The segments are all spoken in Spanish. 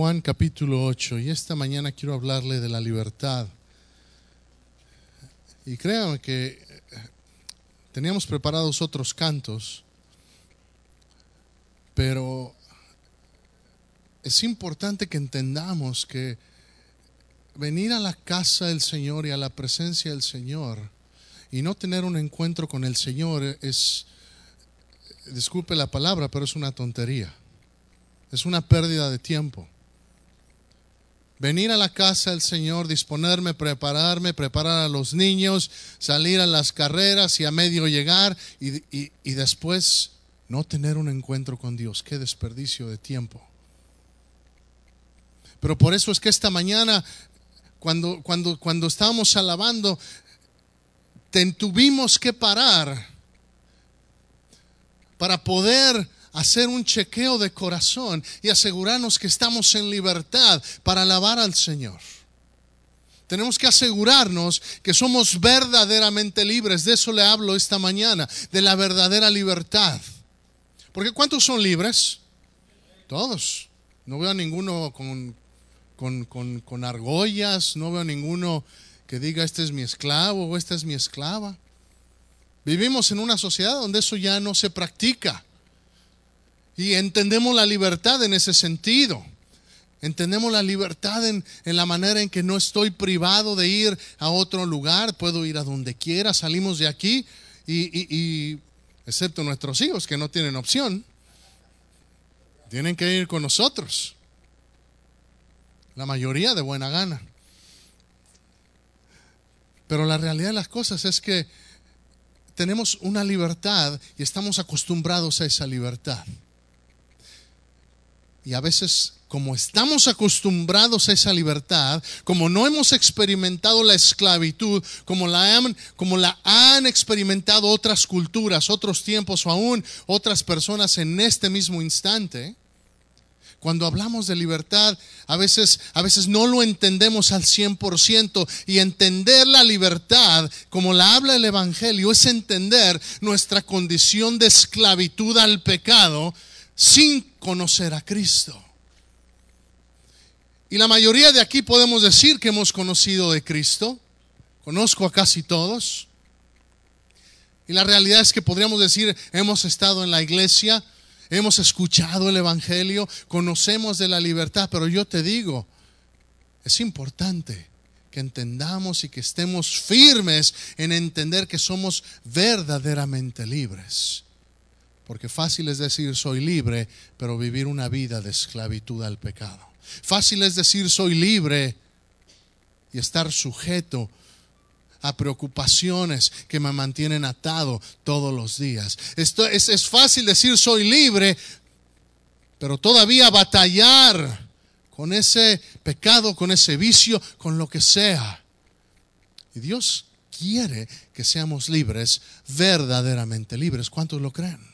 Juan capítulo 8 y esta mañana quiero hablarle de la libertad. Y créanme que teníamos preparados otros cantos, pero es importante que entendamos que venir a la casa del Señor y a la presencia del Señor y no tener un encuentro con el Señor es, disculpe la palabra, pero es una tontería. Es una pérdida de tiempo venir a la casa del Señor, disponerme, prepararme, preparar a los niños, salir a las carreras y a medio llegar y, y, después no tener un encuentro con Dios. Qué desperdicio de tiempo. Pero por eso es que esta mañana, cuando, cuando, cuando estábamos alabando, tuvimos que parar para poder hacer un chequeo de corazón y asegurarnos que estamos en libertad para alabar al Señor. Tenemos que asegurarnos que somos verdaderamente libres. De eso le hablo esta mañana, de la verdadera libertad. Porque ¿cuántos son libres? Todos. No veo a ninguno con, con, con argollas, no veo a ninguno que diga este es mi esclavo o esta es mi esclava. Vivimos en una sociedad donde eso ya no se practica. Y entendemos la libertad en ese sentido. Entendemos la libertad en, la manera en que no estoy privado de ir a otro lugar, puedo ir a donde quiera, salimos de aquí y, excepto nuestros hijos que no tienen opción, tienen que ir con nosotros. La mayoría de buena gana. Pero la realidad de las cosas es que tenemos una libertad y estamos acostumbrados a esa libertad. Y a veces, como estamos acostumbrados a esa libertad, como no hemos experimentado la esclavitud, como la han, como la han experimentado otras culturas, otros tiempos o aún otras personas en este mismo instante, cuando hablamos de libertad, a veces, a veces no lo entendemos al 100% y entender la libertad, como la habla el Evangelio, es entender nuestra condición de esclavitud al pecado sin conocer a Cristo. Y la mayoría de aquí podemos decir que hemos conocido de Cristo. Conozco a casi todos. Y la realidad es que podríamos decir, hemos estado en la iglesia, hemos escuchado el Evangelio, conocemos de la libertad, pero yo te digo, es importante que entendamos y que estemos firmes en entender que somos verdaderamente libres. Porque fácil es decir soy libre, pero vivir una vida de esclavitud al pecado. Fácil es decir soy libre y estar sujeto a preocupaciones que me mantienen atado todos los días. Esto es, es fácil decir soy libre, pero todavía batallar con ese pecado, con ese vicio, con lo que sea. Y Dios quiere que seamos libres, verdaderamente libres. ¿Cuántos lo creen?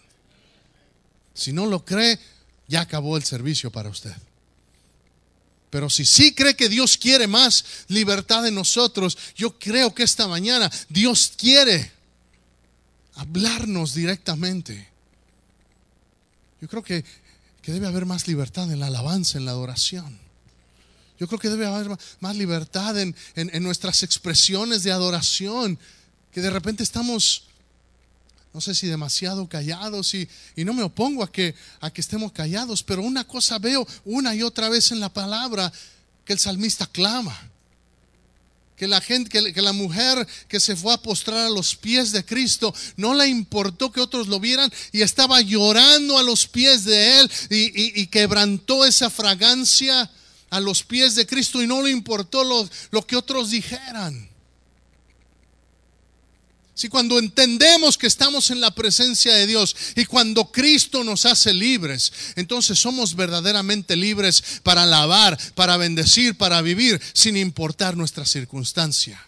Si no lo cree, ya acabó el servicio para usted. Pero si sí cree que Dios quiere más libertad de nosotros, yo creo que esta mañana Dios quiere hablarnos directamente. Yo creo que, debe haber más libertad en la alabanza, en la adoración. Yo creo que debe haber más libertad en, en nuestras expresiones de adoración, que de repente estamos no sé si demasiado callados y, y, no me opongo a que, a que estemos callados, pero una cosa veo una y otra vez en la palabra que el salmista clama. Que la gente, que, la mujer que se fue a postrar a los pies de Cristo, no le importó que otros lo vieran y estaba llorando a los pies de Él y, y quebrantó esa fragancia a los pies de Cristo y no le importó lo, lo que otros dijeran. Si cuando entendemos que estamos en la presencia de Dios y cuando Cristo nos hace libres, entonces somos verdaderamente libres para alabar, para bendecir, para vivir, sin importar nuestra circunstancia.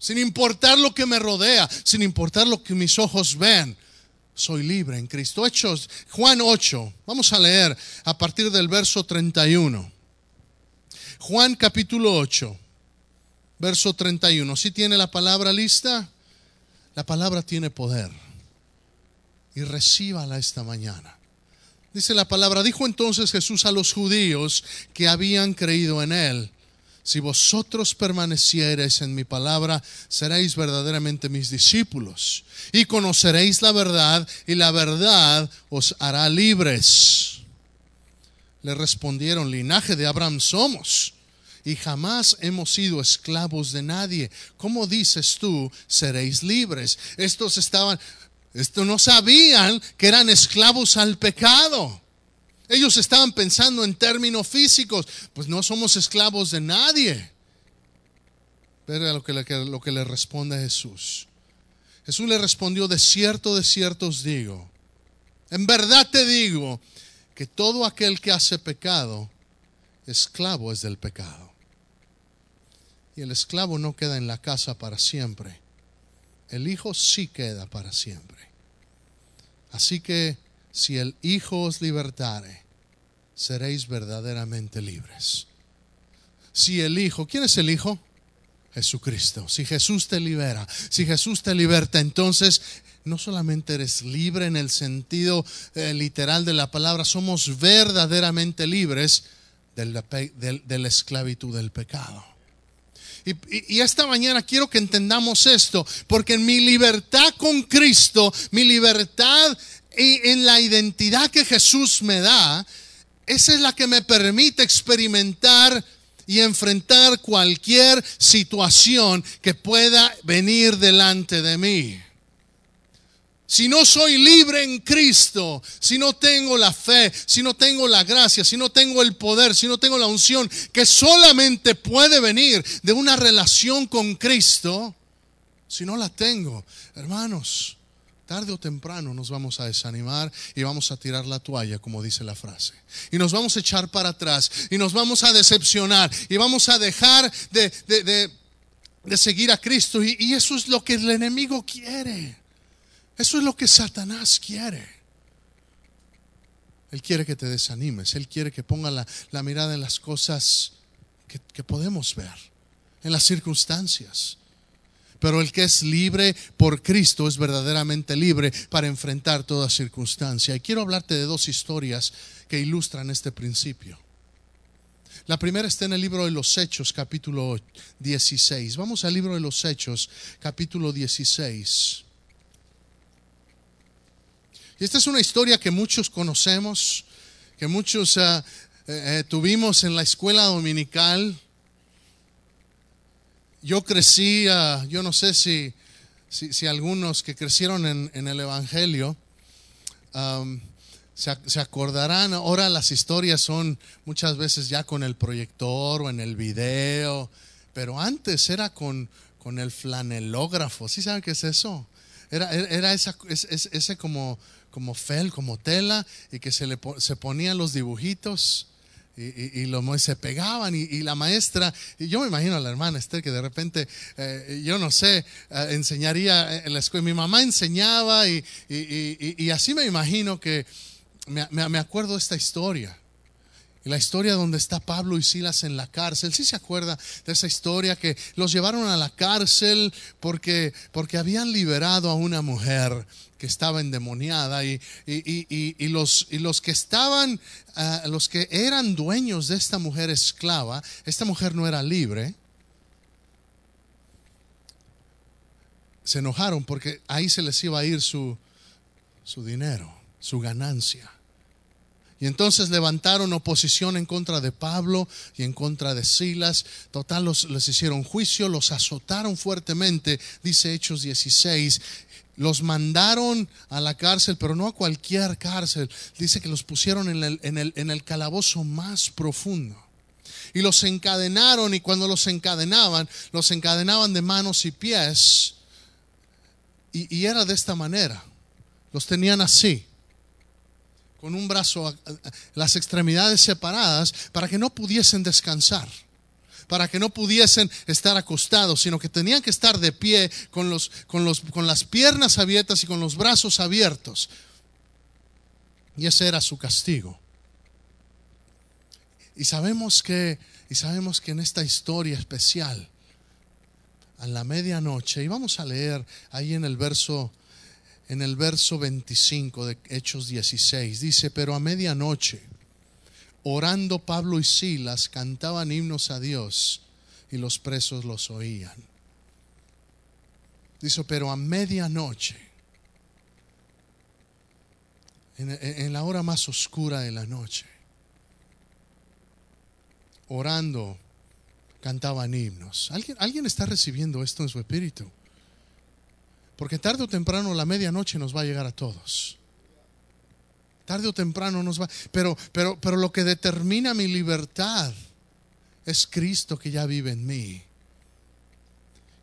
Sin importar lo que me rodea, sin importar lo que mis ojos ven, soy libre en Cristo. Hechos, Juan 8, vamos a leer a partir del verso 31. Juan capítulo 8 verso 31. Si tiene la palabra lista, la palabra tiene poder. Y recíbala esta mañana. Dice la palabra, dijo entonces Jesús a los judíos que habían creído en él, si vosotros permaneciereis en mi palabra, seréis verdaderamente mis discípulos y conoceréis la verdad y la verdad os hará libres. Le respondieron, linaje de Abraham somos y jamás hemos sido esclavos de nadie. ¿Cómo dices tú, seréis libres? Estos estaban, esto no sabían que eran esclavos al pecado. Ellos estaban pensando en términos físicos, pues no somos esclavos de nadie. Pero lo que, le, lo que le responde Jesús. Jesús le respondió, de cierto, de cierto os digo, en verdad te digo que todo aquel que hace pecado, esclavo es del pecado. Y el esclavo no queda en la casa para siempre. El Hijo sí queda para siempre. Así que si el Hijo os libertare, seréis verdaderamente libres. Si el Hijo, ¿quién es el Hijo? Jesucristo. Si Jesús te libera, si Jesús te liberta, entonces no solamente eres libre en el sentido eh, literal de la palabra, somos verdaderamente libres de la esclavitud del pecado. Y, esta mañana quiero que entendamos esto, porque en mi libertad con Cristo, mi libertad en la identidad que Jesús me da, esa es la que me permite experimentar y enfrentar cualquier situación que pueda venir delante de mí. Si no soy libre en Cristo, si no tengo la fe, si no tengo la gracia, si no tengo el poder, si no tengo la unción, que solamente puede venir de una relación con Cristo, si no la tengo, hermanos, tarde o temprano nos vamos a desanimar y vamos a tirar la toalla, como dice la frase. Y nos vamos a echar para atrás y nos vamos a decepcionar y vamos a dejar de, seguir a Cristo. y eso es lo que el enemigo quiere. Eso es lo que Satanás quiere. Él quiere que te desanimes, Él quiere que ponga la, mirada en las cosas que, podemos ver, en las circunstancias. Pero el que es libre por Cristo es verdaderamente libre para enfrentar toda circunstancia. Y quiero hablarte de dos historias que ilustran este principio. La primera está en el libro de los Hechos, capítulo 16. Vamos al libro de los Hechos, capítulo 16. Y esta es una historia que muchos conocemos, que muchos eh, eh, tuvimos en la escuela dominical. Yo crecí, yo no sé si, si, algunos que crecieron en, el Evangelio um, se, se, acordarán, ahora las historias son muchas veces ya con el proyector o en el video, pero antes era con, con el flanelógrafo, ¿sí saben qué es eso? Era, era esa, ese como como fel, como tela, y que se le se ponían los dibujitos y, y, se pegaban y, la maestra, y yo me imagino a la hermana Esther que de repente, eh, yo no sé, eh, enseñaría en la escuela, mi mamá enseñaba y, y así me imagino que me, me, acuerdo esta historia. Y la historia donde está Pablo y Silas en la cárcel. ¿Sí se acuerda de esa historia que los llevaron a la cárcel porque, porque habían liberado a una mujer que estaba endemoniada y, y, los, y los que estaban, ah, los que eran dueños de esta mujer esclava, esta mujer no era libre, se enojaron porque ahí se les iba a ir su, su dinero, su ganancia. Y entonces levantaron oposición en contra de Pablo y en contra de Silas. Total, los, les hicieron juicio, los azotaron fuertemente, dice Hechos 16 los mandaron a la cárcel, pero no a cualquier cárcel. Dice que los pusieron en el, en el, calabozo más profundo. Y los encadenaron y cuando los encadenaban, los encadenaban de manos y pies. Y era de esta manera. Los tenían así, con un brazo, las extremidades separadas, para que no pudiesen descansar para que no pudiesen estar acostados, sino que tenían que estar de pie con, los, con, los, con las piernas abiertas y con los brazos abiertos. Y ese era su castigo. Y sabemos que, y sabemos que en esta historia especial, a la medianoche, y vamos a leer ahí en el verso en el verso 25 de Hechos 16. Dice, pero a medianoche, orando Pablo y Silas, cantaban himnos a Dios y los presos los oían. Dice, pero a medianoche, en, la hora más oscura de la noche, orando, cantaban himnos. ¿Alguien, ¿Alguien está recibiendo esto en su espíritu? Porque tarde o temprano la medianoche nos va a llegar a todos. Tarde o temprano nos va. Pero, pero, pero lo que determina mi libertad es Cristo que ya vive en mí.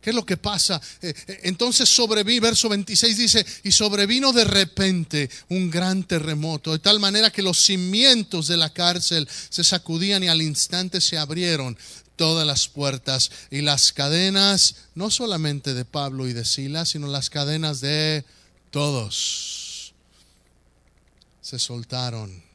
¿Qué es lo que pasa? Eh, eh, entonces sobreví, verso 26 dice, y sobrevino de repente un gran terremoto, de tal manera que los cimientos de la cárcel se sacudían y al instante se abrieron todas las puertas y las cadenas, no solamente de Pablo y de Silas, sino las cadenas de todos, se soltaron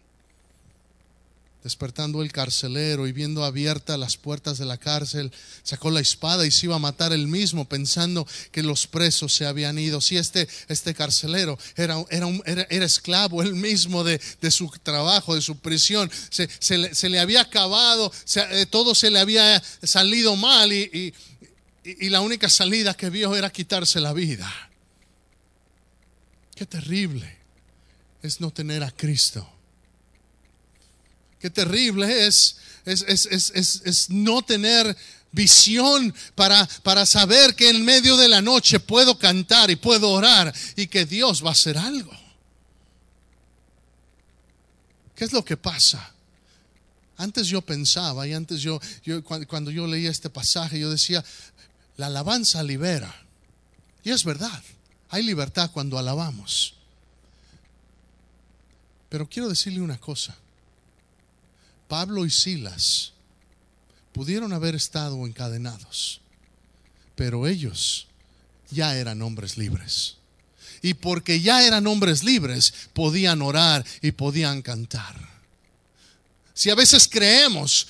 despertando el carcelero y viendo abiertas las puertas de la cárcel, sacó la espada y se iba a matar él mismo, pensando que los presos se habían ido. Si este, este carcelero era, era, era, esclavo él mismo de, su trabajo, de su prisión, se, se, le, había acabado, eh, todo se le había salido mal y, y la única salida que vio era quitarse la vida. Qué terrible es no tener a Cristo. Qué terrible es, es, es, no tener visión para, para saber que en medio de la noche puedo cantar y puedo orar y que Dios va a hacer algo. ¿Qué es lo que pasa? Antes yo pensaba y antes yo cuando yo leía este pasaje, yo decía, la alabanza libera. Y es verdad, hay libertad cuando alabamos. Pero quiero decirle una cosa. Pablo y Silas pudieron haber estado encadenados, pero ellos ya eran hombres libres. Y porque ya eran hombres libres, podían orar y podían cantar. Si a veces creemos,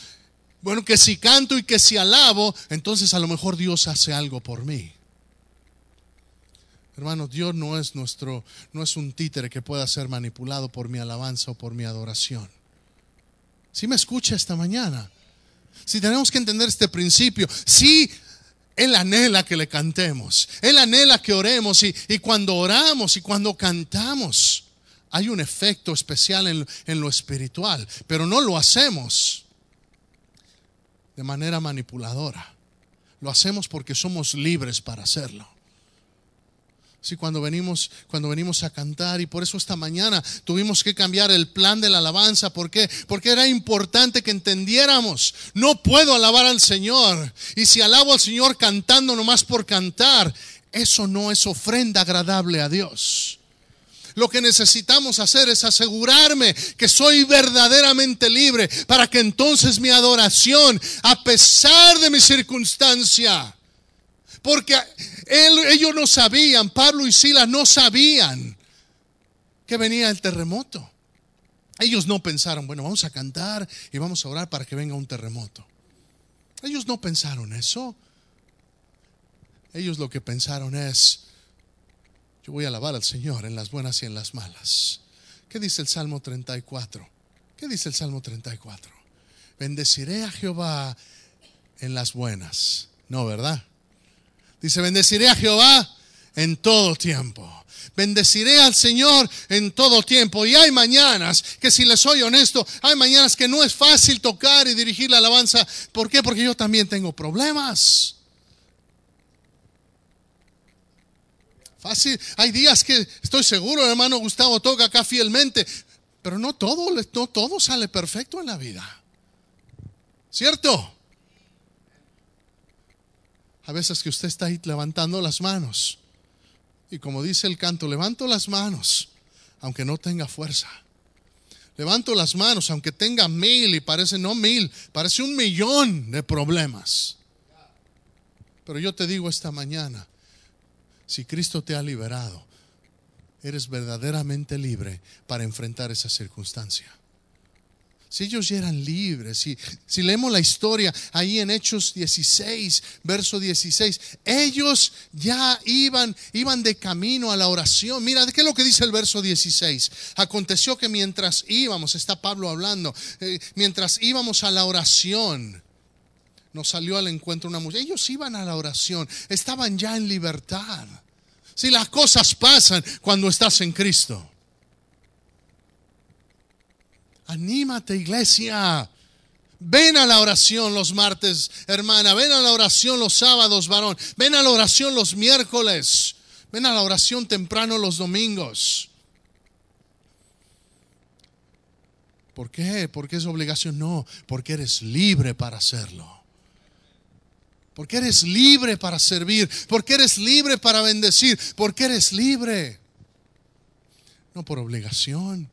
bueno, que si canto y que si alabo, entonces a lo mejor Dios hace algo por mí. Hermano, Dios no es nuestro, no es un títere que pueda ser manipulado por mi alabanza o por mi adoración. Si me escucha esta mañana. Si tenemos que entender este principio, si Él anhela que le cantemos, Él anhela que oremos y, cuando oramos y cuando cantamos, hay un efecto especial en, en lo espiritual, pero no lo hacemos de manera manipuladora. Lo hacemos porque somos libres para hacerlo. Sí, cuando venimos, cuando venimos a cantar y por eso esta mañana tuvimos que cambiar el plan de la alabanza. ¿Por qué? Porque era importante que entendiéramos, no puedo alabar al Señor. Y si alabo al Señor cantando nomás por cantar, eso no es ofrenda agradable a Dios. Lo que necesitamos hacer es asegurarme que soy verdaderamente libre para que entonces mi adoración, a pesar de mi circunstancia, porque ellos no sabían, Pablo y Silas no sabían que venía el terremoto. Ellos no pensaron, bueno, vamos a cantar y vamos a orar para que venga un terremoto. Ellos no pensaron eso. Ellos lo que pensaron es, yo voy a alabar al Señor en las buenas y en las malas. ¿Qué dice el Salmo 34? ¿Qué dice el Salmo 34? Bendeciré a Jehová en las buenas. No, ¿verdad? Dice, bendeciré a Jehová en todo tiempo. Bendeciré al Señor en todo tiempo. Y hay mañanas que si les soy honesto, hay mañanas que no es fácil tocar y dirigir la alabanza. ¿Por qué? Porque yo también tengo problemas. Fácil. Hay días que estoy seguro, el hermano Gustavo toca acá fielmente, pero no todo, no todo sale perfecto en la vida. ¿Cierto? A veces que usted está ahí levantando las manos. Y como dice el canto, levanto las manos, aunque no tenga fuerza. Levanto las manos, aunque tenga mil y parece no mil, parece un millón de problemas. Pero yo te digo esta mañana, si Cristo te ha liberado, eres verdaderamente libre para enfrentar esa circunstancia. Si ellos ya eran libres, si, si leemos la historia ahí en Hechos 16, verso 16, ellos ya iban, iban de camino a la oración. Mira, ¿qué es lo que dice el verso 16? Aconteció que mientras íbamos, está Pablo hablando, eh, mientras íbamos a la oración, nos salió al encuentro una mujer. Ellos iban a la oración, estaban ya en libertad. Si las cosas pasan cuando estás en Cristo. Anímate, iglesia. Ven a la oración los martes, hermana. Ven a la oración los sábados, varón. Ven a la oración los miércoles. Ven a la oración temprano los domingos. ¿Por qué? Porque es obligación. No, porque eres libre para hacerlo. Porque eres libre para servir. Porque eres libre para bendecir. Porque eres libre. No por obligación.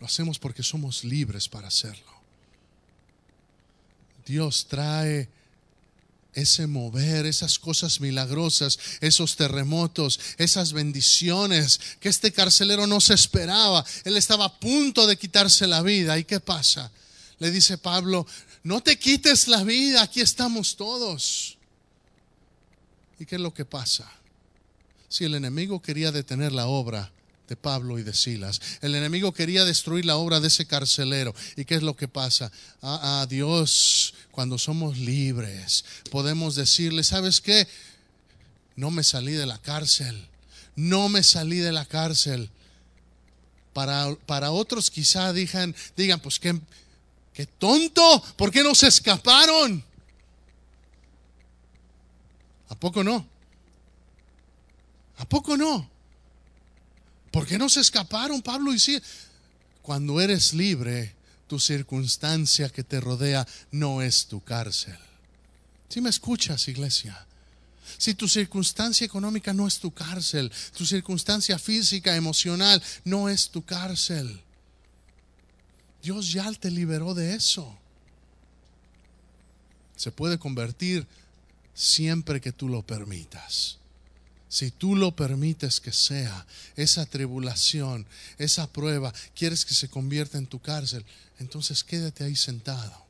Lo hacemos porque somos libres para hacerlo. Dios trae ese mover, esas cosas milagrosas, esos terremotos, esas bendiciones que este carcelero no se esperaba. Él estaba a punto de quitarse la vida. ¿Y qué pasa? Le dice Pablo, no te quites la vida, aquí estamos todos. ¿Y qué es lo que pasa? Si el enemigo quería detener la obra, de Pablo y de Silas. El enemigo quería destruir la obra de ese carcelero. ¿Y qué es lo que pasa? A, Dios, cuando somos libres, podemos decirle, ¿sabes qué? No me salí de la cárcel. No me salí de la cárcel. Para, para otros quizá digan, digan, pues qué, qué tonto, ¿por qué no escaparon? ¿A poco no? ¿A poco no? ¿Por qué no se escaparon Pablo y sí? Cuando eres libre, tu circunstancia que te rodea no es tu cárcel. Si me escuchas, iglesia? Si tu circunstancia económica no es tu cárcel, tu circunstancia física, emocional, no es tu cárcel. Dios ya te liberó de eso. Se puede convertir siempre que tú lo permitas si tú lo permites que sea, esa tribulación, esa prueba, quieres que se convierta en tu cárcel, entonces quédate ahí sentado.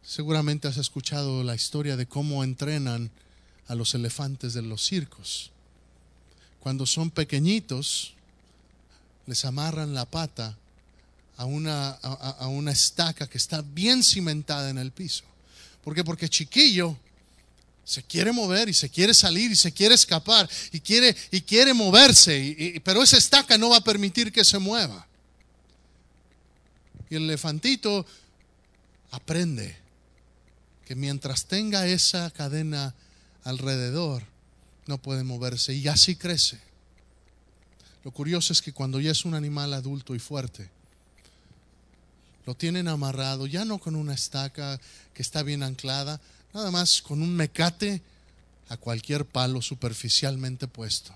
Seguramente has escuchado la historia de cómo entrenan a los elefantes de los circos. Cuando son pequeñitos, les amarran la pata a una, a, una estaca que está bien cimentada en el piso. ¿Por qué? Porque chiquillo se quiere mover y se quiere salir y se quiere escapar y quiere, y quiere moverse, pero esa estaca no va a permitir que se mueva. Y el elefantito aprende que mientras tenga esa cadena alrededor, no puede moverse y así crece. Lo curioso es que cuando ya es un animal adulto y fuerte, lo tienen amarrado, ya no con una estaca que está bien anclada, nada más con un mecate a cualquier palo superficialmente puesto.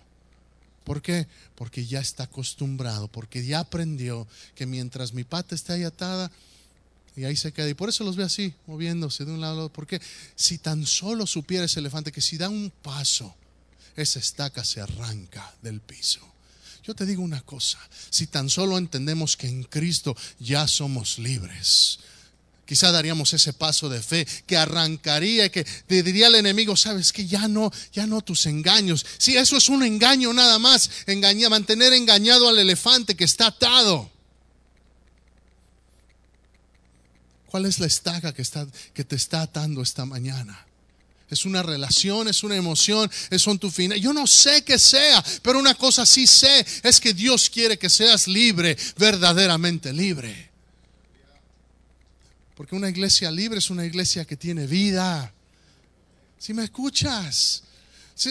¿Por qué? Porque ya está acostumbrado, porque ya aprendió que mientras mi pata está ahí atada, y ahí se queda. Y por eso los ve así, moviéndose de un lado a otro. Porque si tan solo supiera ese elefante que si da un paso, esa estaca se arranca del piso. Yo te digo una cosa, si tan solo entendemos que en Cristo ya somos libres, quizá daríamos ese paso de fe que arrancaría, que te diría al enemigo, sabes que ya no, ya no tus engaños. Si eso es un engaño nada más, engañar, mantener engañado al elefante que está atado. ¿Cuál es la estaca que, está, que te está atando esta mañana? Es una relación, es una emoción, es un tu fin. Yo no sé qué sea, pero una cosa sí sé, es que Dios quiere que seas libre, verdaderamente libre. Porque una iglesia libre es una iglesia que tiene vida. Si me escuchas,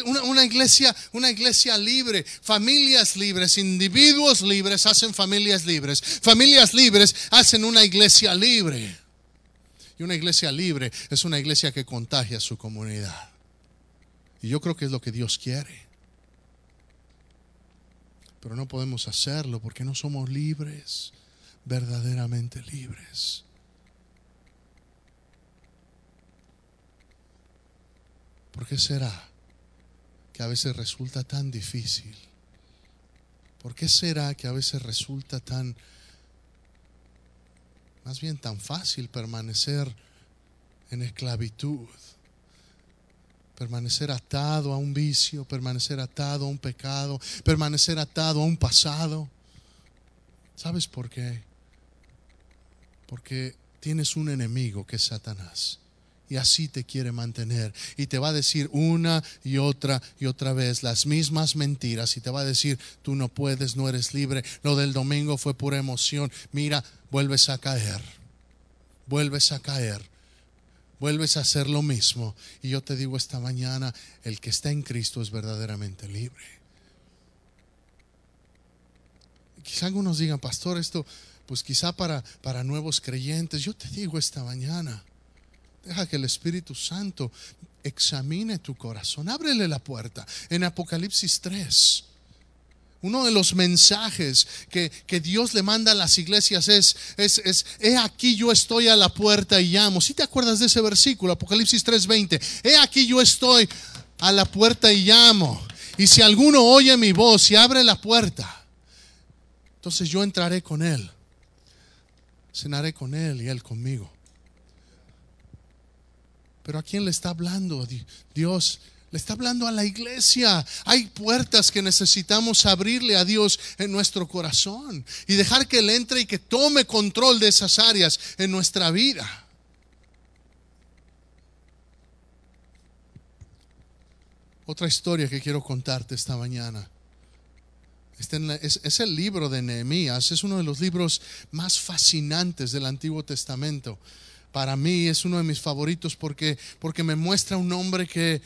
una, iglesia, una iglesia libre, familias libres, individuos libres hacen familias libres. Familias libres hacen una iglesia libre. Y una iglesia libre es una iglesia que contagia a su comunidad. Y yo creo que es lo que Dios quiere. Pero no podemos hacerlo porque no somos libres, verdaderamente libres. ¿Por qué será que a veces resulta tan difícil ¿Por qué será que a veces resulta tan, más bien tan fácil permanecer en esclavitud? Permanecer atado a un vicio, permanecer atado a un pecado, permanecer atado a un pasado. ¿Sabes por qué? Porque tienes un enemigo que es Satanás. Y así te quiere mantener. Y te va a decir una y otra y otra vez las mismas mentiras. Y te va a decir, tú no puedes, no eres libre. Lo del domingo fue pura emoción. Mira, vuelves a caer. Vuelves a caer. Vuelves a hacer lo mismo. Y yo te digo esta mañana, el que está en Cristo es verdaderamente libre. Quizá algunos digan, pastor, esto, pues quizá para, para nuevos creyentes. Yo te digo esta mañana Deja que el Espíritu Santo examine tu corazón. Ábrele la puerta. En Apocalipsis 3. Uno de los mensajes que, que, Dios le manda a las iglesias es, es, es, he aquí yo estoy a la puerta y llamo. Si te acuerdas de ese versículo, Apocalipsis 3:20, he aquí yo estoy a la puerta y llamo. Y si alguno oye mi voz y abre la puerta, entonces yo entraré con él, cenaré con él y él conmigo. Pero ¿a quién le está hablando Dios? Le está hablando a la iglesia. Hay puertas que necesitamos abrirle a Dios en nuestro corazón y dejar que Él entre y que tome control de esas áreas en nuestra vida. Otra historia que quiero contarte esta mañana. Es, es el libro de Nehemías, es uno de los libros más fascinantes del Antiguo Testamento para mí es uno de mis favoritos porque, porque me muestra un hombre que,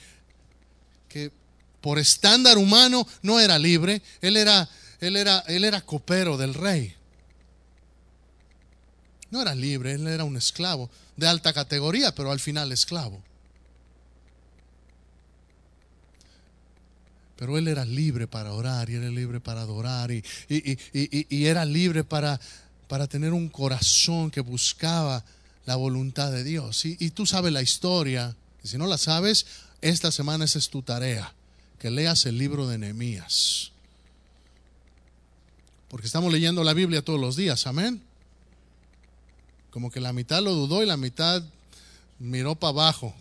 que por estándar humano no era libre, él era, él era, él era copero del rey. No era libre, él era un esclavo de alta categoría, pero al final esclavo. Pero él era libre para orar y era libre para adorar y, y, y, y era libre para, para tener un corazón que buscaba la voluntad de Dios. Y, tú sabes la historia. Y si no la sabes, esta semana esa es tu tarea. Que leas el libro de Nehemías. Porque estamos leyendo la Biblia todos los días. Amén. Como que la mitad lo dudó y la mitad miró para abajo.